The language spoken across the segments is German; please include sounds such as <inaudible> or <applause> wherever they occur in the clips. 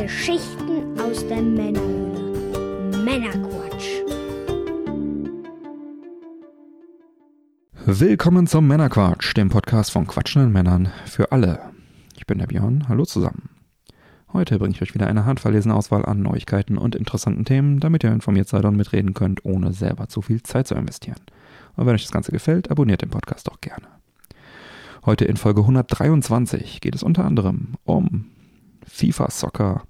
Geschichten aus der Männerhöhle. Männerquatsch. Willkommen zum Männerquatsch, dem Podcast von quatschenden Männern für alle. Ich bin der Björn, hallo zusammen. Heute bringe ich euch wieder eine handverlesene Auswahl an Neuigkeiten und interessanten Themen, damit ihr informiert seid und mitreden könnt, ohne selber zu viel Zeit zu investieren. Und wenn euch das Ganze gefällt, abonniert den Podcast doch gerne. Heute in Folge 123 geht es unter anderem um FIFA Soccer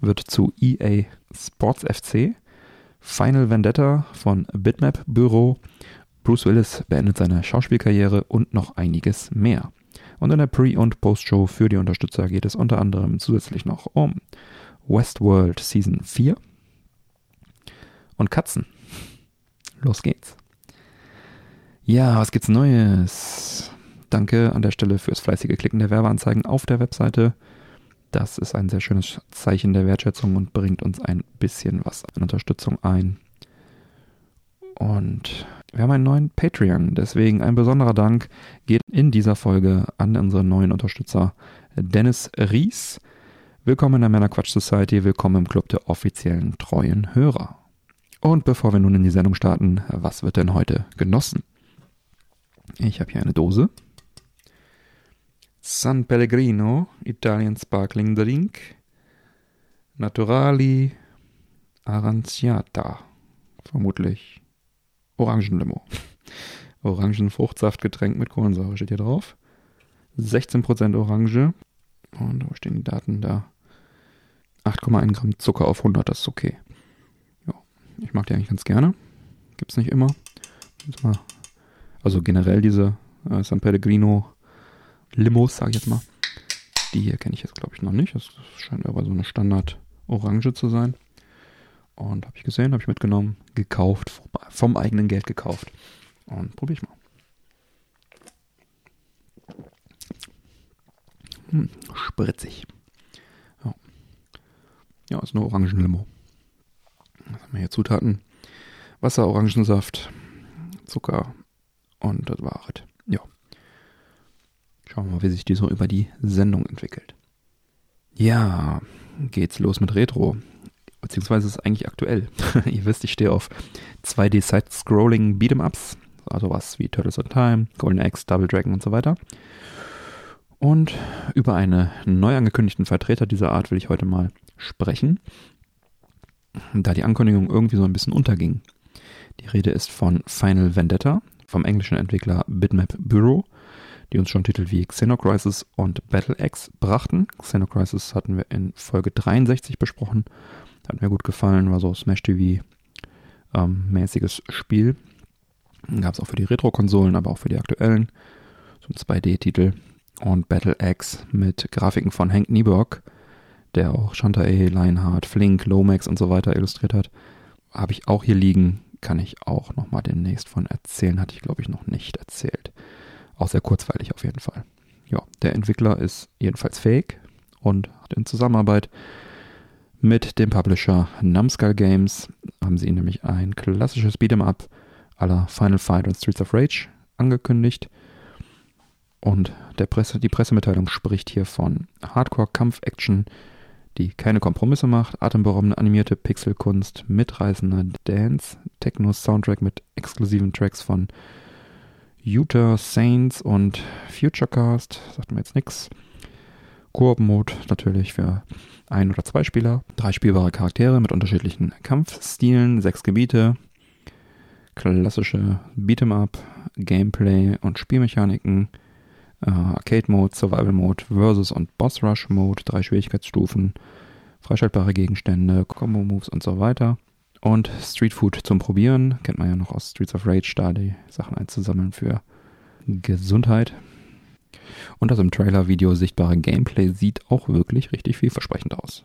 wird zu EA Sports FC, Final Vendetta von Bitmap Büro, Bruce Willis beendet seine Schauspielkarriere und noch einiges mehr. Und in der Pre- und Post-Show für die Unterstützer geht es unter anderem zusätzlich noch um Westworld Season 4 und Katzen. Los geht's. Ja, was gibt's Neues? Danke an der Stelle fürs fleißige Klicken der Werbeanzeigen auf der Webseite. Das ist ein sehr schönes Zeichen der Wertschätzung und bringt uns ein bisschen was an Unterstützung ein. Und wir haben einen neuen Patreon, deswegen ein besonderer Dank geht in dieser Folge an unseren neuen Unterstützer Dennis Ries. Willkommen in der Männerquatsch Society, willkommen im Club der offiziellen treuen Hörer. Und bevor wir nun in die Sendung starten, was wird denn heute genossen? Ich habe hier eine Dose. San Pellegrino Italian Sparkling Drink. Naturali Aranciata. Vermutlich Orangenlimo. <laughs> Orangenfruchtsaftgetränk mit Kohlensäure steht hier drauf. 16% Orange. Und wo stehen die Daten da? 8,1 Gramm Zucker auf 100, das ist okay. Ja, ich mag die eigentlich ganz gerne. Gibt's nicht immer. Also generell diese äh, San Pellegrino Limos, sage ich jetzt mal. Die hier kenne ich jetzt, glaube ich, noch nicht. Das scheint aber so eine Standard-Orange zu sein. Und habe ich gesehen, habe ich mitgenommen, gekauft, vom, eigenen Geld gekauft. Und probiere ich mal. Hm, spritzig. Ja. ja, ist eine Orangenlimo. Was haben wir hier Zutaten? Wasser, Orangensaft, Zucker und das war es. Ja. Schauen wir mal, wie sich die so über die Sendung entwickelt. Ja, geht's los mit Retro. Beziehungsweise ist es eigentlich aktuell. <laughs> Ihr wisst, ich stehe auf 2D Side-Scrolling Beat'em-Ups. Also was wie Turtles in Time, Golden Axe, Double Dragon und so weiter. Und über einen neu angekündigten Vertreter dieser Art will ich heute mal sprechen, da die Ankündigung irgendwie so ein bisschen unterging. Die Rede ist von Final Vendetta vom englischen Entwickler Bitmap Bureau, die uns schon Titel wie Xenocrisis und Battle X brachten. Xenocrisis hatten wir in Folge 63 besprochen. Hat mir gut gefallen, war so Smash-TV ähm, mäßiges Spiel. Gab es auch für die Retro-Konsolen, aber auch für die aktuellen. So ein 2D-Titel. Und Battle X mit Grafiken von Hank Nieburg, der auch Shantae, Lionheart, Flink, Lomax und so weiter illustriert hat. Habe ich auch hier liegen kann ich auch nochmal demnächst von erzählen. Hatte ich, glaube ich, noch nicht erzählt. Auch sehr kurzweilig auf jeden Fall. Ja, der Entwickler ist jedenfalls fähig und hat in Zusammenarbeit mit dem Publisher Numskull Games haben sie nämlich ein klassisches Beat'em Up aller Final Fight und Streets of Rage angekündigt. Und Presse, die Pressemitteilung spricht hier von Hardcore-Kampf-Action die keine Kompromisse macht, atemberaubende animierte Pixelkunst, mitreißender Dance, Techno-Soundtrack mit exklusiven Tracks von Utah Saints und Futurecast, sagt mir jetzt nichts. Koop-Mode natürlich für ein oder zwei Spieler, drei spielbare Charaktere mit unterschiedlichen Kampfstilen, sechs Gebiete, klassische Beat'em-up, Gameplay und Spielmechaniken, äh, Arcade Mode, Survival Mode, Versus und Boss Rush Mode, drei Schwierigkeitsstufen, freischaltbare Gegenstände, Combo Moves und so weiter. Und Street Food zum Probieren, kennt man ja noch aus Streets of Rage, da die Sachen einzusammeln für Gesundheit. Und das im Trailer-Video sichtbare Gameplay sieht auch wirklich richtig vielversprechend aus.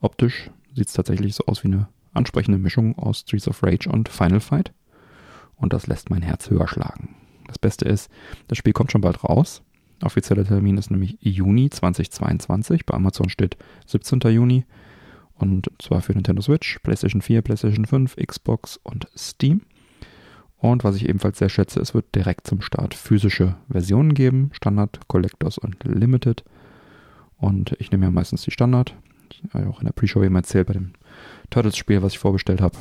Optisch sieht es tatsächlich so aus wie eine ansprechende Mischung aus Streets of Rage und Final Fight. Und das lässt mein Herz höher schlagen. Das Beste ist, das Spiel kommt schon bald raus. Offizieller Termin ist nämlich Juni 2022. Bei Amazon steht 17. Juni. Und zwar für Nintendo Switch, PlayStation 4, PlayStation 5, Xbox und Steam. Und was ich ebenfalls sehr schätze, es wird direkt zum Start physische Versionen geben. Standard, Collectors und Limited. Und ich nehme ja meistens die Standard. Ich habe auch in der Pre-Show eben erzählt, bei dem Turtles-Spiel, was ich vorbestellt habe.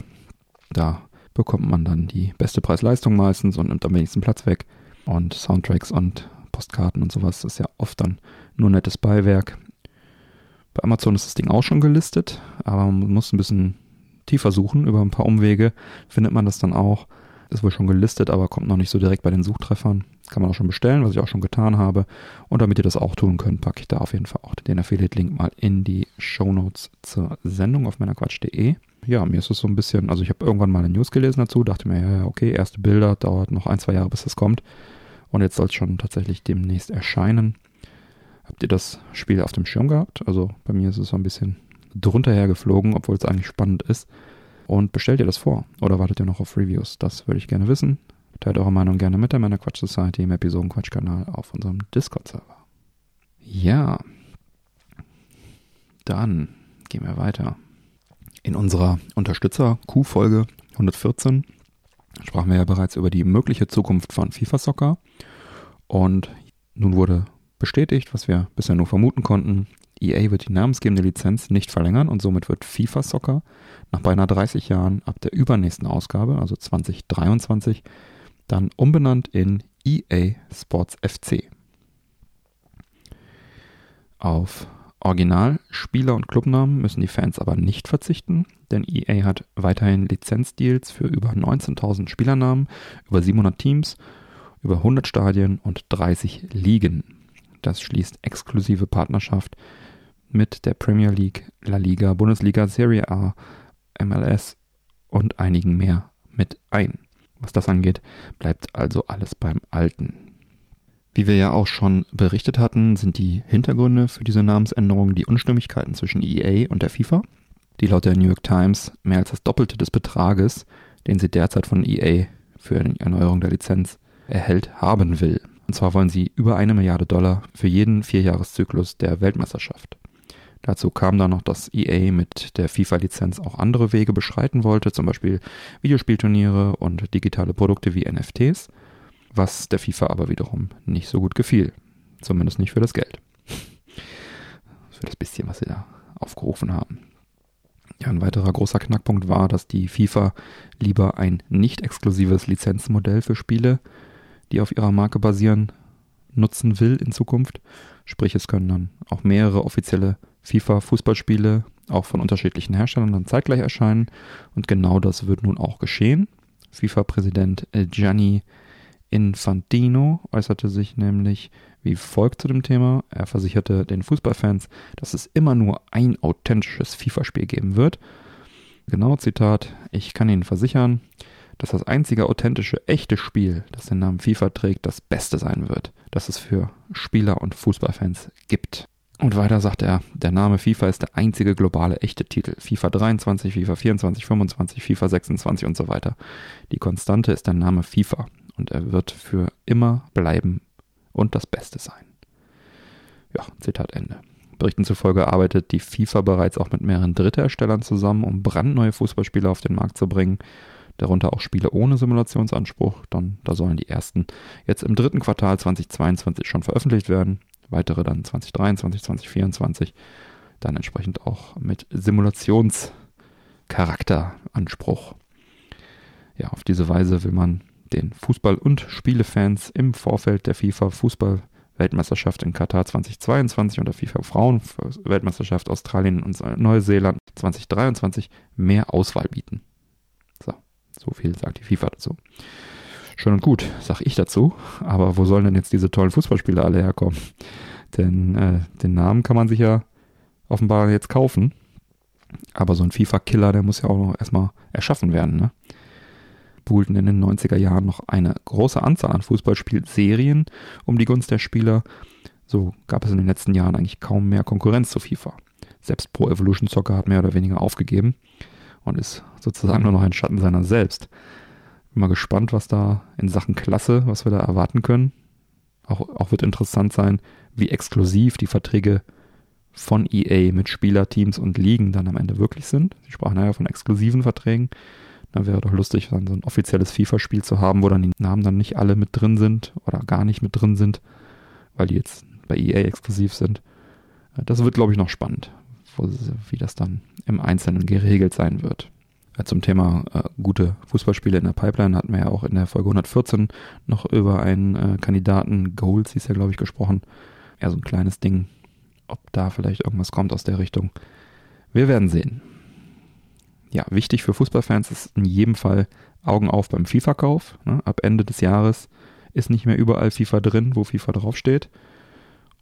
Da bekommt man dann die beste Preis-Leistung meistens und nimmt am wenigsten Platz weg. Und Soundtracks und Postkarten und sowas ist ja oft dann nur nettes Beiwerk. Bei Amazon ist das Ding auch schon gelistet, aber man muss ein bisschen tiefer suchen. Über ein paar Umwege findet man das dann auch. Ist wohl schon gelistet, aber kommt noch nicht so direkt bei den Suchtreffern. Kann man auch schon bestellen, was ich auch schon getan habe. Und damit ihr das auch tun könnt, packe ich da auf jeden Fall auch den Affiliate-Link mal in die Show Notes zur Sendung auf meinerquatsch.de. Ja, mir ist es so ein bisschen, also ich habe irgendwann mal eine News gelesen dazu, dachte mir, ja, okay, erste Bilder, dauert noch ein, zwei Jahre, bis das kommt. Und jetzt soll es schon tatsächlich demnächst erscheinen. Habt ihr das Spiel auf dem Schirm gehabt? Also bei mir ist es so ein bisschen drunter hergeflogen, obwohl es eigentlich spannend ist. Und bestellt ihr das vor? Oder wartet ihr noch auf Reviews? Das würde ich gerne wissen. Teilt eure Meinung gerne mit der Meiner Quatsch Society im Episodenquatsch-Kanal auf unserem Discord-Server. Ja. Dann gehen wir weiter. In unserer Unterstützer-Q-Folge 114 sprachen wir ja bereits über die mögliche Zukunft von FIFA Soccer. Und nun wurde bestätigt, was wir bisher nur vermuten konnten. EA wird die namensgebende Lizenz nicht verlängern und somit wird FIFA Soccer nach beinahe 30 Jahren ab der übernächsten Ausgabe, also 2023, dann umbenannt in EA Sports FC. Auf Original, Spieler und Clubnamen müssen die Fans aber nicht verzichten, denn EA hat weiterhin Lizenzdeals für über 19.000 Spielernamen, über 700 Teams, über 100 Stadien und 30 Ligen. Das schließt exklusive Partnerschaft mit der Premier League, La Liga, Bundesliga, Serie A, MLS und einigen mehr mit ein. Was das angeht, bleibt also alles beim Alten. Wie wir ja auch schon berichtet hatten, sind die Hintergründe für diese Namensänderung die Unstimmigkeiten zwischen EA und der FIFA, die laut der New York Times mehr als das Doppelte des Betrages, den sie derzeit von EA für die Erneuerung der Lizenz erhält, haben will. Und zwar wollen sie über eine Milliarde Dollar für jeden Vierjahreszyklus der Weltmeisterschaft. Dazu kam dann noch, dass EA mit der FIFA-Lizenz auch andere Wege beschreiten wollte, zum Beispiel Videospielturniere und digitale Produkte wie NFTs, was der FIFA aber wiederum nicht so gut gefiel. Zumindest nicht für das Geld. <laughs> für das bisschen, was sie da aufgerufen haben. Ja, ein weiterer großer Knackpunkt war, dass die FIFA lieber ein nicht exklusives Lizenzmodell für Spiele, die auf ihrer Marke basieren, nutzen will in Zukunft. Sprich, es können dann auch mehrere offizielle FIFA-Fußballspiele auch von unterschiedlichen Herstellern dann zeitgleich erscheinen. Und genau das wird nun auch geschehen. FIFA-Präsident Gianni Infantino äußerte sich nämlich wie folgt zu dem Thema. Er versicherte den Fußballfans, dass es immer nur ein authentisches FIFA-Spiel geben wird. Genau Zitat, ich kann Ihnen versichern, dass das einzige authentische, echte Spiel, das den Namen FIFA trägt, das Beste sein wird, das es für Spieler und Fußballfans gibt. Und weiter sagt er, der Name FIFA ist der einzige globale echte Titel. FIFA 23, FIFA 24, 25, FIFA 26 und so weiter. Die Konstante ist der Name FIFA und er wird für immer bleiben und das Beste sein. Ja, Zitat Ende. Berichten zufolge arbeitet die FIFA bereits auch mit mehreren Drittherstellern zusammen, um brandneue Fußballspiele auf den Markt zu bringen. Darunter auch Spiele ohne Simulationsanspruch. Dann, da sollen die ersten jetzt im dritten Quartal 2022 schon veröffentlicht werden weitere dann 2023, 2024, dann entsprechend auch mit Simulationscharakteranspruch. Ja, auf diese Weise will man den Fußball- und Spielefans im Vorfeld der FIFA Fußball Weltmeisterschaft in Katar 2022 und der FIFA Frauen Weltmeisterschaft Australien und Neuseeland 2023 mehr Auswahl bieten. So, viel sagt die FIFA dazu. Schön und gut, sag ich dazu. Aber wo sollen denn jetzt diese tollen Fußballspiele alle herkommen? Denn äh, den Namen kann man sich ja offenbar jetzt kaufen. Aber so ein FIFA-Killer, der muss ja auch noch erstmal erschaffen werden. Ne? buhlten in den 90er Jahren noch eine große Anzahl an Fußballspielserien um die Gunst der Spieler. So gab es in den letzten Jahren eigentlich kaum mehr Konkurrenz zu FIFA. Selbst Pro Evolution Soccer hat mehr oder weniger aufgegeben und ist sozusagen nur noch ein Schatten seiner selbst. Bin mal gespannt, was da in Sachen Klasse, was wir da erwarten können. Auch, auch wird interessant sein, wie exklusiv die Verträge von EA mit Spielerteams und Ligen dann am Ende wirklich sind. Sie sprachen ja von exklusiven Verträgen. Da wäre doch lustig, dann so ein offizielles FIFA-Spiel zu haben, wo dann die Namen dann nicht alle mit drin sind oder gar nicht mit drin sind, weil die jetzt bei EA exklusiv sind. Das wird, glaube ich, noch spannend, wie das dann im Einzelnen geregelt sein wird. Zum Thema äh, gute Fußballspiele in der Pipeline hatten wir ja auch in der Folge 114 noch über einen äh, Kandidaten, Goals hieß ja, glaube ich, gesprochen. Ja, so ein kleines Ding. Ob da vielleicht irgendwas kommt aus der Richtung. Wir werden sehen. Ja, wichtig für Fußballfans ist in jedem Fall Augen auf beim FIFA-Kauf. Ne? Ab Ende des Jahres ist nicht mehr überall FIFA drin, wo FIFA draufsteht.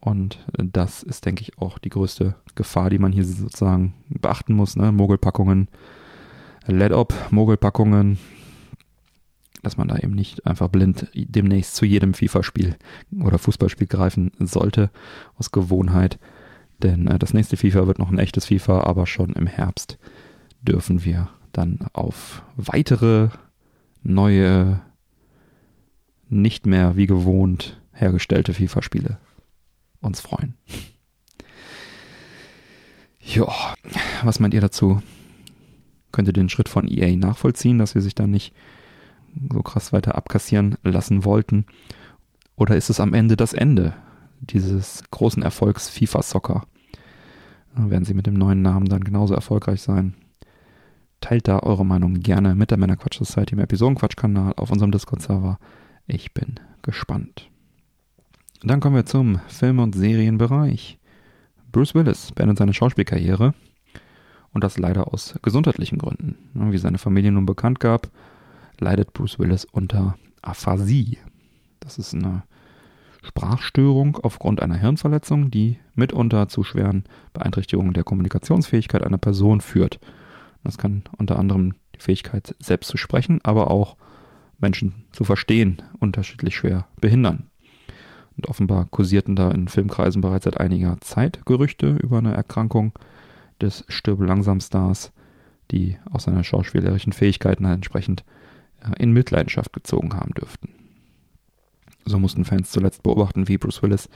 Und das ist, denke ich, auch die größte Gefahr, die man hier sozusagen beachten muss. Ne? Mogelpackungen Let-Op, Mogelpackungen, dass man da eben nicht einfach blind demnächst zu jedem FIFA-Spiel oder Fußballspiel greifen sollte, aus Gewohnheit. Denn äh, das nächste FIFA wird noch ein echtes FIFA, aber schon im Herbst dürfen wir dann auf weitere neue, nicht mehr wie gewohnt hergestellte FIFA-Spiele uns freuen. Ja, was meint ihr dazu? könnte den Schritt von EA nachvollziehen, dass sie sich da nicht so krass weiter abkassieren lassen wollten? Oder ist es am Ende das Ende dieses großen Erfolgs FIFA Soccer? Werden sie mit dem neuen Namen dann genauso erfolgreich sein? Teilt da eure Meinung gerne mit der Männerquatsch Society im Episodenquatsch-Kanal auf unserem Discord-Server. Ich bin gespannt. Dann kommen wir zum Film- und Serienbereich. Bruce Willis beendet seine Schauspielkarriere und das leider aus gesundheitlichen Gründen. Wie seine Familie nun bekannt gab, leidet Bruce Willis unter Aphasie. Das ist eine Sprachstörung aufgrund einer Hirnverletzung, die mitunter zu schweren Beeinträchtigungen der Kommunikationsfähigkeit einer Person führt. Das kann unter anderem die Fähigkeit, selbst zu sprechen, aber auch Menschen zu verstehen, unterschiedlich schwer behindern. Und offenbar kursierten da in Filmkreisen bereits seit einiger Zeit Gerüchte über eine Erkrankung, des Stirb langsam Stars, die aus seiner schauspielerischen Fähigkeiten halt entsprechend in Mitleidenschaft gezogen haben dürften. So mussten Fans zuletzt beobachten, wie Bruce Willis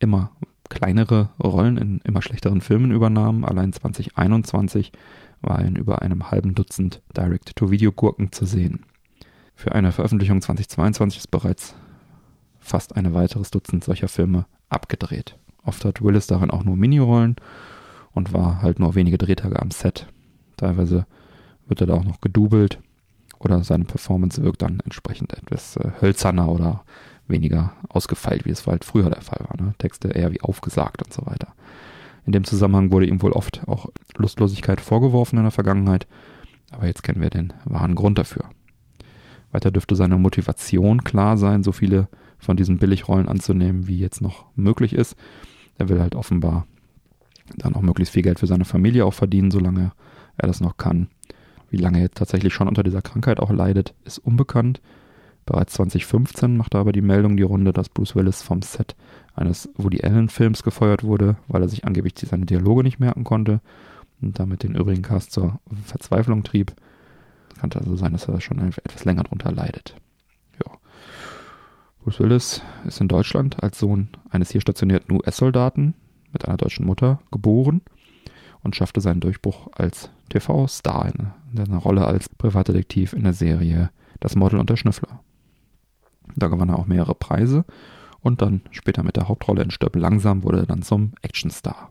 immer kleinere Rollen in immer schlechteren Filmen übernahm. Allein 2021 war er in über einem halben Dutzend Direct-to-Video-Gurken zu sehen. Für eine Veröffentlichung 2022 ist bereits fast ein weiteres Dutzend solcher Filme abgedreht. Oft hat Willis darin auch nur Minirollen und war halt nur wenige Drehtage am Set. Teilweise wird er da auch noch gedoubelt oder seine Performance wirkt dann entsprechend etwas äh, hölzerner oder weniger ausgefeilt, wie es halt früher der Fall war. Ne? Texte eher wie aufgesagt und so weiter. In dem Zusammenhang wurde ihm wohl oft auch Lustlosigkeit vorgeworfen in der Vergangenheit, aber jetzt kennen wir den wahren Grund dafür. Weiter dürfte seine Motivation klar sein, so viele von diesen Billigrollen anzunehmen, wie jetzt noch möglich ist. Er will halt offenbar dann auch möglichst viel Geld für seine Familie auch verdienen, solange er das noch kann. Wie lange er tatsächlich schon unter dieser Krankheit auch leidet, ist unbekannt. Bereits 2015 machte aber die Meldung die Runde, dass Bruce Willis vom Set eines Woody Allen-Films gefeuert wurde, weil er sich angeblich seine Dialoge nicht merken konnte und damit den übrigen Cast zur Verzweiflung trieb. Es kann also sein, dass er schon etwas länger darunter leidet. Bruce Willis ist in Deutschland als Sohn eines hier stationierten US-Soldaten mit einer deutschen Mutter geboren und schaffte seinen Durchbruch als TV-Star in seiner Rolle als Privatdetektiv in der Serie Das Model und der Schnüffler. Da gewann er auch mehrere Preise und dann später mit der Hauptrolle in Stirb langsam wurde er dann zum Actionstar.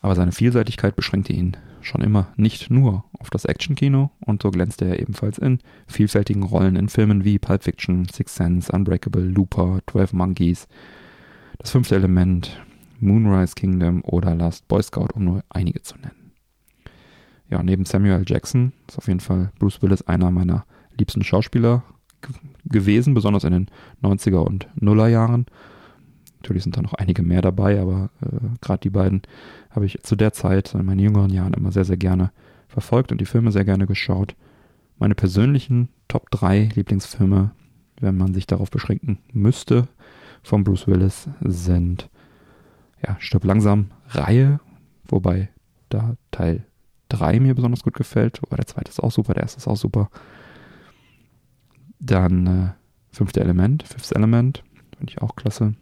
Aber seine Vielseitigkeit beschränkte ihn schon immer nicht nur auf das Actionkino und so glänzte er ebenfalls in vielfältigen Rollen in Filmen wie Pulp Fiction, Six Sense, Unbreakable, Looper, Twelve Monkeys, Das fünfte Element, Moonrise Kingdom oder Last Boy Scout, um nur einige zu nennen. Ja, neben Samuel Jackson ist auf jeden Fall Bruce Willis einer meiner liebsten Schauspieler gewesen, besonders in den 90er und Nuller Jahren. Natürlich sind da noch einige mehr dabei, aber äh, gerade die beiden habe ich zu der Zeit, in meinen jüngeren Jahren, immer sehr, sehr gerne verfolgt und die Filme sehr gerne geschaut. Meine persönlichen Top 3 Lieblingsfilme, wenn man sich darauf beschränken müsste, von Bruce Willis sind ja, Stirb langsam Reihe, wobei da Teil 3 mir besonders gut gefällt, wobei der zweite ist auch super, der erste ist auch super. Dann äh, fünfte Element, Fifth Element, finde ich auch klasse.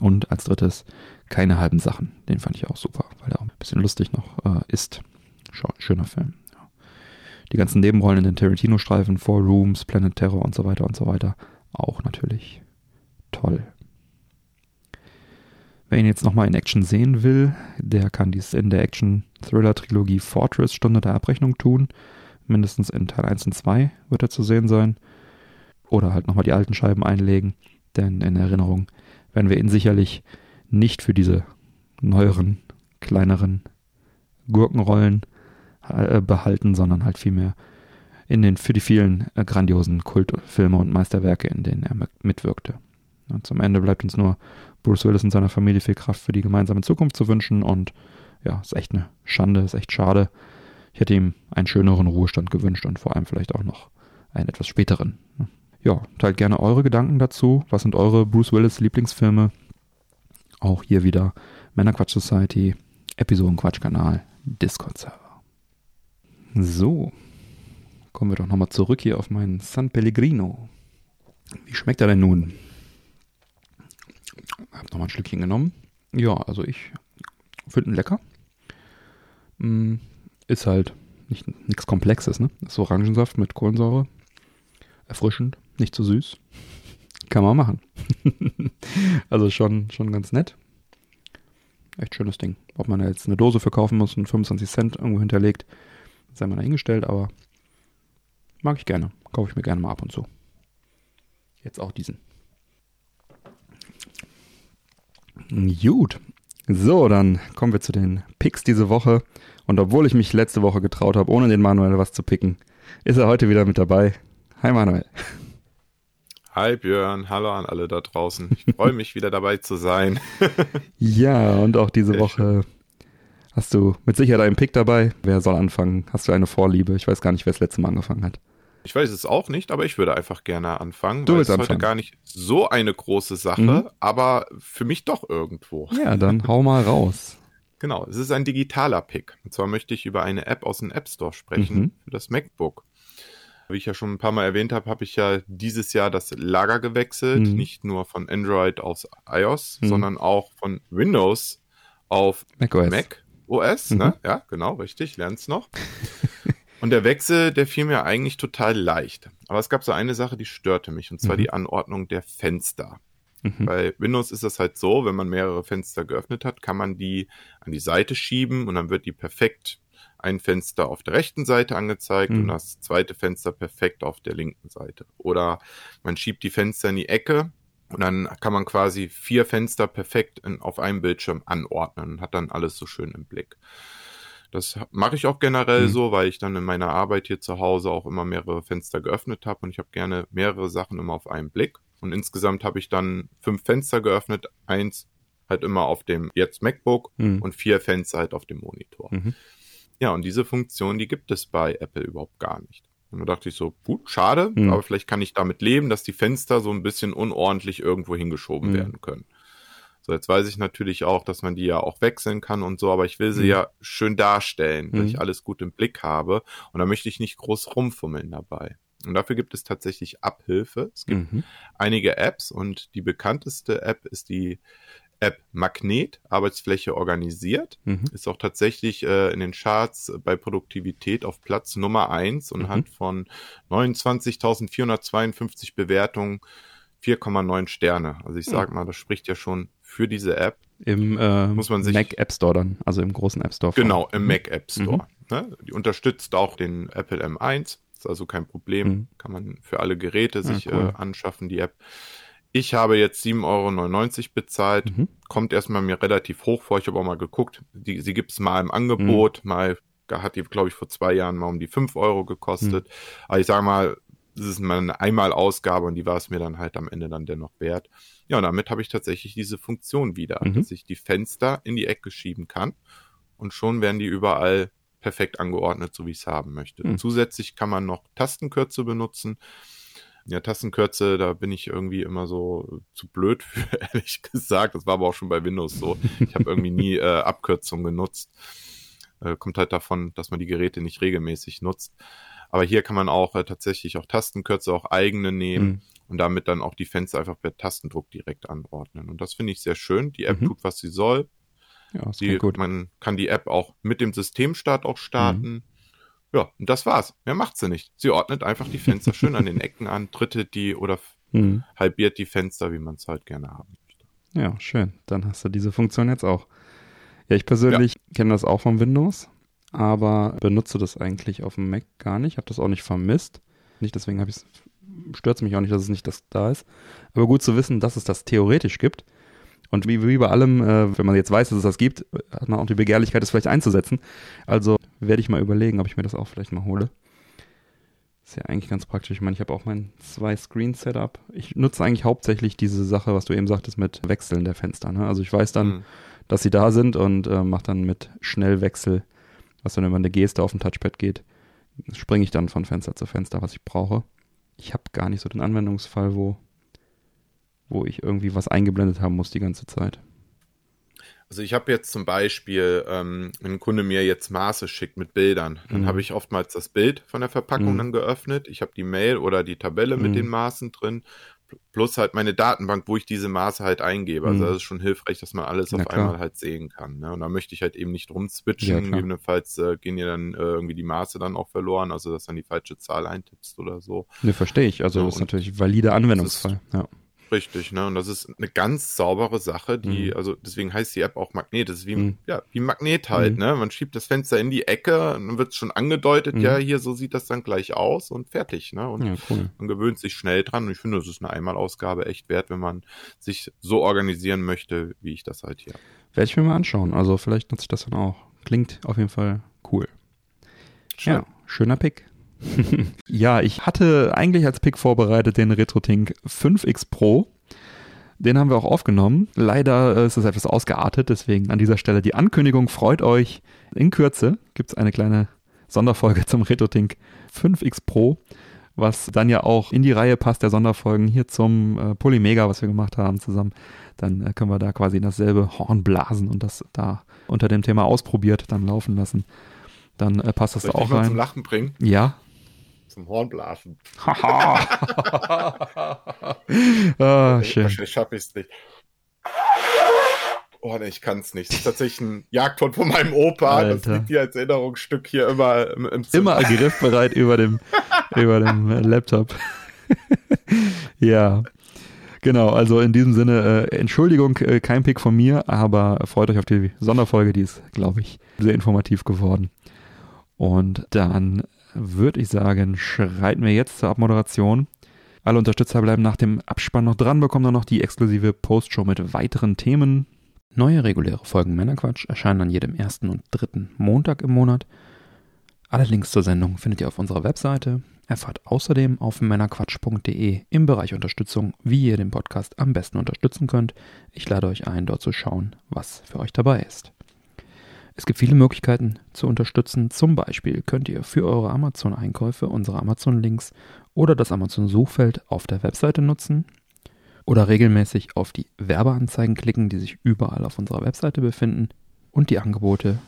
Und als drittes keine halben Sachen, den fand ich auch super, weil er auch ein bisschen lustig noch äh, ist. Schöner Film. Ja. Die ganzen Nebenrollen in den Tarantino-Streifen, Four Rooms, Planet Terror und so weiter und so weiter, auch natürlich toll. Wer ihn jetzt nochmal in Action sehen will, der kann dies in der Action-Thriller-Trilogie Fortress Stunde der Abrechnung tun. Mindestens in Teil 1 und 2 wird er zu sehen sein. Oder halt nochmal die alten Scheiben einlegen, denn in Erinnerung werden wir ihn sicherlich nicht für diese neueren, kleineren Gurkenrollen äh, behalten, sondern halt vielmehr in den, für die vielen äh, grandiosen Kultfilme und Meisterwerke, in denen er mitwirkte. Und zum Ende bleibt uns nur Bruce Willis und seiner Familie viel Kraft für die gemeinsame Zukunft zu wünschen und ja, ist echt eine Schande, ist echt schade. Ich hätte ihm einen schöneren Ruhestand gewünscht und vor allem vielleicht auch noch einen etwas späteren. Ja, teilt gerne eure Gedanken dazu. Was sind eure Bruce Willis Lieblingsfilme? Auch hier wieder Männerquatsch Society, Episodenquatsch-Kanal, Discord-Server. So, kommen wir doch nochmal zurück hier auf meinen San Pellegrino. Wie schmeckt er denn nun? Hab nochmal ein Schlückchen genommen. Ja, also ich finde ihn lecker. Mm, ist halt nichts Komplexes, ne? Ist Orangensaft mit Kohlensäure. Erfrischend, nicht zu süß. Kann man machen. <laughs> also schon, schon ganz nett. Echt schönes Ding. Ob man jetzt eine Dose verkaufen muss und 25 Cent irgendwo hinterlegt, sei mal dahingestellt, aber mag ich gerne. Kaufe ich mir gerne mal ab und zu. Jetzt auch diesen. Gut. So, dann kommen wir zu den Picks diese Woche. Und obwohl ich mich letzte Woche getraut habe, ohne den Manuel was zu picken, ist er heute wieder mit dabei. Hi Manuel. Hi Björn, hallo an alle da draußen. Ich freue mich wieder dabei zu sein. <laughs> ja, und auch diese Sehr Woche schön. hast du mit Sicherheit einen Pick dabei. Wer soll anfangen? Hast du eine Vorliebe? Ich weiß gar nicht, wer das letzte Mal angefangen hat. Ich weiß es auch nicht, aber ich würde einfach gerne anfangen. Du willst es ist heute gar nicht so eine große Sache, mhm. aber für mich doch irgendwo. Ja, dann hau mal raus. <laughs> Genau, es ist ein digitaler Pick. Und zwar möchte ich über eine App aus dem App Store sprechen mhm. für das MacBook. Wie ich ja schon ein paar Mal erwähnt habe, habe ich ja dieses Jahr das Lager gewechselt. Mhm. Nicht nur von Android aus iOS, mhm. sondern auch von Windows auf macOS. Mac OS. Ne? Mhm. Ja, genau, richtig, lern's noch. Und der Wechsel, der fiel mir eigentlich total leicht. Aber es gab so eine Sache, die störte mich, und zwar mhm. die Anordnung der Fenster. Mhm. Bei Windows ist das halt so, wenn man mehrere Fenster geöffnet hat, kann man die an die Seite schieben und dann wird die perfekt ein Fenster auf der rechten Seite angezeigt mhm. und das zweite Fenster perfekt auf der linken Seite. Oder man schiebt die Fenster in die Ecke und dann kann man quasi vier Fenster perfekt in, auf einem Bildschirm anordnen und hat dann alles so schön im Blick. Das mache ich auch generell mhm. so, weil ich dann in meiner Arbeit hier zu Hause auch immer mehrere Fenster geöffnet habe und ich habe gerne mehrere Sachen immer auf einen Blick. Und insgesamt habe ich dann fünf Fenster geöffnet, eins halt immer auf dem jetzt MacBook mhm. und vier Fenster halt auf dem Monitor. Mhm. Ja, und diese Funktion, die gibt es bei Apple überhaupt gar nicht. Und da dachte ich so, gut, schade, mhm. aber vielleicht kann ich damit leben, dass die Fenster so ein bisschen unordentlich irgendwo hingeschoben mhm. werden können. So, jetzt weiß ich natürlich auch, dass man die ja auch wechseln kann und so, aber ich will sie mhm. ja schön darstellen, dass ich mhm. alles gut im Blick habe. Und da möchte ich nicht groß rumfummeln dabei. Und dafür gibt es tatsächlich Abhilfe. Es gibt mhm. einige Apps und die bekannteste App ist die App Magnet, Arbeitsfläche organisiert. Mhm. Ist auch tatsächlich äh, in den Charts bei Produktivität auf Platz Nummer eins und mhm. hat von 29.452 Bewertungen 4,9 Sterne. Also ich sag mal, das spricht ja schon für diese App. Im äh, muss man sich, Mac App Store dann, also im großen App Store. Genau, im mhm. Mac App Store. Mhm. Ne? Die unterstützt auch den Apple M1, ist also kein Problem. Mhm. Kann man für alle Geräte sich ja, cool. äh, anschaffen, die App. Ich habe jetzt 7,99 Euro bezahlt. Mhm. Kommt erstmal mir relativ hoch vor. Ich habe auch mal geguckt. Die, sie gibt es mal im Angebot, mhm. mal hat die, glaube ich, vor zwei Jahren mal um die 5 Euro gekostet. Mhm. Aber ich sage mal, das ist mal eine Einmalausgabe und die war es mir dann halt am Ende dann dennoch wert. Ja, und damit habe ich tatsächlich diese Funktion wieder, mhm. dass ich die Fenster in die Ecke schieben kann und schon werden die überall perfekt angeordnet, so wie ich es haben möchte. Mhm. Zusätzlich kann man noch Tastenkürze benutzen. Ja, Tastenkürze, da bin ich irgendwie immer so zu blöd <laughs> für, ehrlich gesagt. Das war aber auch schon bei Windows so. Ich habe irgendwie nie äh, Abkürzungen genutzt. Äh, kommt halt davon, dass man die Geräte nicht regelmäßig nutzt. Aber hier kann man auch äh, tatsächlich auch Tastenkürze, auch eigene nehmen mhm. und damit dann auch die Fenster einfach per Tastendruck direkt anordnen. Und das finde ich sehr schön. Die App mhm. tut, was sie soll. Ja, die, gut. Man kann die App auch mit dem Systemstart auch starten. Mhm. Ja, und das war's. Mehr macht sie nicht. Sie ordnet einfach die Fenster schön an den Ecken an, drittet die oder <laughs> mhm. halbiert die Fenster, wie man es halt gerne haben möchte. Ja, schön. Dann hast du diese Funktion jetzt auch. Ja, ich persönlich ja. kenne das auch von Windows, aber benutze das eigentlich auf dem Mac gar nicht. Habe das auch nicht vermisst. Nicht deswegen habe ich es stört es mich auch nicht, dass es nicht das da ist. Aber gut zu wissen, dass es das theoretisch gibt. Und wie, wie bei allem, äh, wenn man jetzt weiß, dass es das gibt, hat man auch die Begehrlichkeit, es vielleicht einzusetzen. Also werde ich mal überlegen, ob ich mir das auch vielleicht mal hole. Ist ja eigentlich ganz praktisch. Ich meine, ich habe auch mein Zwei-Screen-Setup. Ich nutze eigentlich hauptsächlich diese Sache, was du eben sagtest, mit Wechseln der Fenster. Ne? Also ich weiß dann, mhm. dass sie da sind und äh, mache dann mit Schnellwechsel, was dann über eine Geste auf dem Touchpad geht, springe ich dann von Fenster zu Fenster, was ich brauche ich habe gar nicht so den Anwendungsfall, wo, wo ich irgendwie was eingeblendet haben muss die ganze Zeit. Also ich habe jetzt zum Beispiel, ähm, wenn ein Kunde mir jetzt Maße schickt mit Bildern, dann mhm. habe ich oftmals das Bild von der Verpackung mhm. dann geöffnet. Ich habe die Mail oder die Tabelle mhm. mit den Maßen drin plus halt meine Datenbank, wo ich diese Maße halt eingebe. Also mhm. das ist schon hilfreich, dass man alles auf einmal halt sehen kann. Ne? Und da möchte ich halt eben nicht rumswitchen. Ja, Gegebenenfalls äh, gehen ja dann äh, irgendwie die Maße dann auch verloren, also dass dann die falsche Zahl eintippst oder so. Ne, verstehe ich. Also ja, das ist natürlich ein valider Anwendungsfall. Ja. Richtig, ne? Und das ist eine ganz saubere Sache, die, mhm. also deswegen heißt die App auch Magnet. Das ist wie, mhm. ja, wie Magnet halt, mhm. ne? Man schiebt das Fenster in die Ecke und dann wird schon angedeutet, ja, mhm. hier, so sieht das dann gleich aus und fertig, ne? Und ja, cool. man gewöhnt sich schnell dran. Und ich finde, das ist eine Einmalausgabe echt wert, wenn man sich so organisieren möchte, wie ich das halt hier. Werde ich mir mal anschauen. Also vielleicht nutze ich das dann auch. Klingt auf jeden Fall cool. Schön. Ja, schöner Pick. <laughs> ja, ich hatte eigentlich als Pick vorbereitet den RetroTink 5X Pro. Den haben wir auch aufgenommen. Leider äh, ist es etwas ausgeartet, deswegen an dieser Stelle die Ankündigung. Freut euch. In Kürze gibt es eine kleine Sonderfolge <laughs> zum RetroTink 5X Pro, was dann ja auch in die Reihe passt der Sonderfolgen hier zum äh, Polymega, was wir gemacht haben zusammen. Dann äh, können wir da quasi dasselbe Horn blasen und das da unter dem Thema ausprobiert dann laufen lassen. Dann äh, passt das Soll da auch rein. zum Lachen bringen? Ja, zum Hornblasen. oh, <laughs> schön. Wahrscheinlich schaffe ich es nicht. Oh, ne, ich kann es nicht. Das ist tatsächlich ein Jagdhund von meinem Opa. Alter. Das liegt hier als Erinnerungsstück hier immer im, im Zimmer. Immer griffbereit über dem, über dem äh, Laptop. <laughs> ja. Genau, also in diesem Sinne, äh, Entschuldigung, äh, kein Pick von mir, aber freut euch auf die Sonderfolge, die ist, glaube ich, sehr informativ geworden. Und dann würde ich sagen, schreiten wir jetzt zur Abmoderation. Alle Unterstützer bleiben nach dem Abspann noch dran, bekommen dann noch die exklusive Postshow mit weiteren Themen. Neue reguläre Folgen Männerquatsch erscheinen an jedem ersten und dritten Montag im Monat. Alle Links zur Sendung findet ihr auf unserer Webseite. Erfahrt außerdem auf männerquatsch.de im Bereich Unterstützung, wie ihr den Podcast am besten unterstützen könnt. Ich lade euch ein, dort zu schauen, was für euch dabei ist. Es gibt viele Möglichkeiten zu unterstützen. Zum Beispiel könnt ihr für eure Amazon-Einkäufe unsere Amazon-Links oder das Amazon-Suchfeld auf der Webseite nutzen oder regelmäßig auf die Werbeanzeigen klicken, die sich überall auf unserer Webseite befinden und die Angebote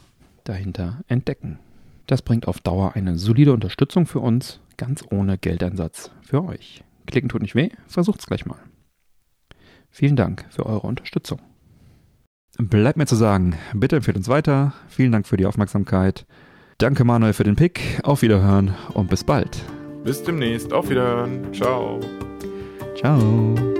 dahinter entdecken. Das bringt auf Dauer eine solide Unterstützung für uns, ganz ohne Geldeinsatz für euch. Klicken tut nicht weh, versucht's gleich mal. Vielen Dank für eure Unterstützung. Bleibt mir zu sagen, bitte empfehlt uns weiter. Vielen Dank für die Aufmerksamkeit. Danke Manuel für den Pick. Auf Wiederhören und bis bald. Bis demnächst. Auf Wiederhören. Ciao. Ciao.